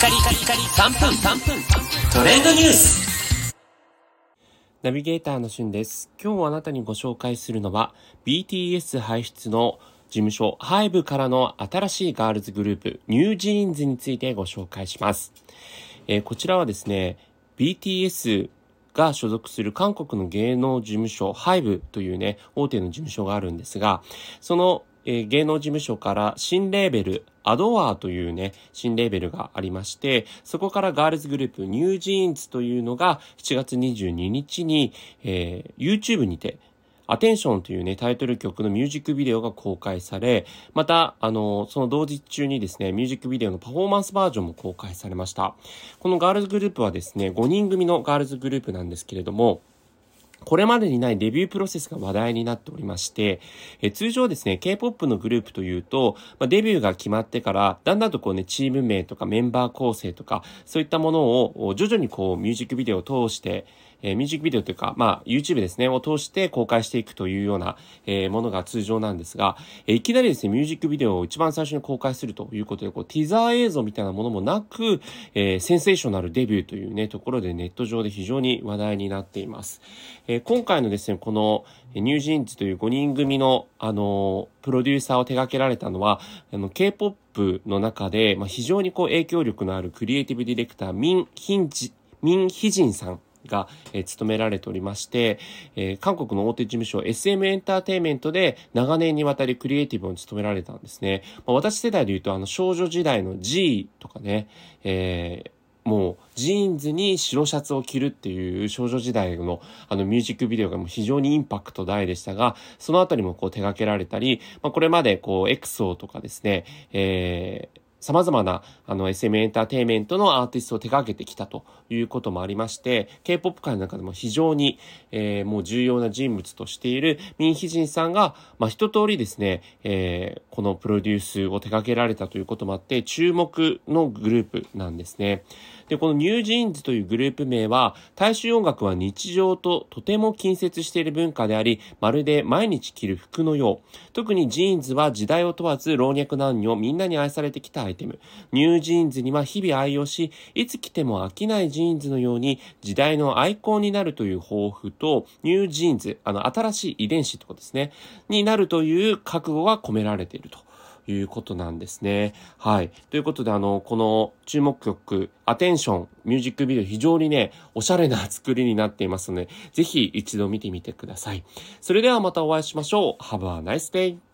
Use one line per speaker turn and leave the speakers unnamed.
カリカリカリ3分3分トレンドニュース
ナビゲーターのしゅんです。今日あなたにご紹介するのは BTS 輩出の事務所 HYBE からの新しいガールズグループニュージーンズについてご紹介します。えーこちらはですね、BTS が所属する韓国の芸能事務所 HYBE というね、大手の事務所があるんですが、その、えー芸能事務所から新レーベル、 ADOR というね、新レーベルがありまして、そこからガールズグループ NewJeans というのが7月22日に、えー YouTube にて、 Attention というね、タイトル曲のミュージックビデオが公開され、また、あの、その同日中にですね、ミュージックビデオのパフォーマンスバージョンも公開されました。このガールズグループはですね、5人組のガールズグループなんですけれども、これまでにないデビュープロセスが話題になっておりまして、え通常ですね、K-POP のグループというと、まあ、デビューが決まってから、だんだんとこうね、チーム名とかメンバー構成とか、そういったものを徐々にこう、ミュージックビデオを通して、えーミュージックビデオというか、まあ、YouTube ですね、を通して公開していくというような、えーものが通常なんですが、えーいきなりですね、ミュージックビデオを一番最初に公開するということで、こう、ティザー映像みたいなものもなく、えーセンセーショナルデビューというね、ところでネット上で非常に話題になっています。えー今回のですね、この、ニュージーンズという5人組の、あのープロデューサーを手掛けられたのは、あの、K-POP の中で、まあ、非常にこう、影響力のあるクリエイティブディレクター、ミン・ヒンジ、ミン・ヒジンさんが、えー務められておりまして、えー韓国の大手事務所 SM エンターテイメントで長年にわたりクリエイティブを務められたんですね。まあ、私世代で言うと、あの、少女時代の G とかね、えーもう、ジーンズに白シャツを着るっていう少女時代のあのミュージックビデオがもう非常にインパクト大でしたが、そのあたりもこう手掛けられたり、まあ、これまでこう、 EXO とかですね、えー様々なあの SM エンターテイメントのアーティストを手掛けてきたということもありまして、K-POP 界の中でも非常に、えーもう重要な人物としているミン・ヒジンさんが、まあ、一通りですね、えーこのプロデュースを手掛けられたということもあって、注目のグループなんですね。で、このニュージーンズというグループ名は、大衆音楽は日常ととても近接している文化であり、まるで毎日着る服のよう。特にジーンズは時代を問わず老若男女みんなに愛されてきたアイテム。 NewJeans には日々愛用し、いつ着ても飽きないジーンズのように時代のアイコンになるという抱負と、 NewJeans、あの、新しい遺伝子ってことですね、になるという覚悟が込められている。いうことなんですね。はい。ということで、あの、この注目曲、アテンション、ミュージックビデオ、非常にね、おしゃれな作りになっていますので、ぜひ一度見てみてください。それではまたお会いしましょう。Have a nice day!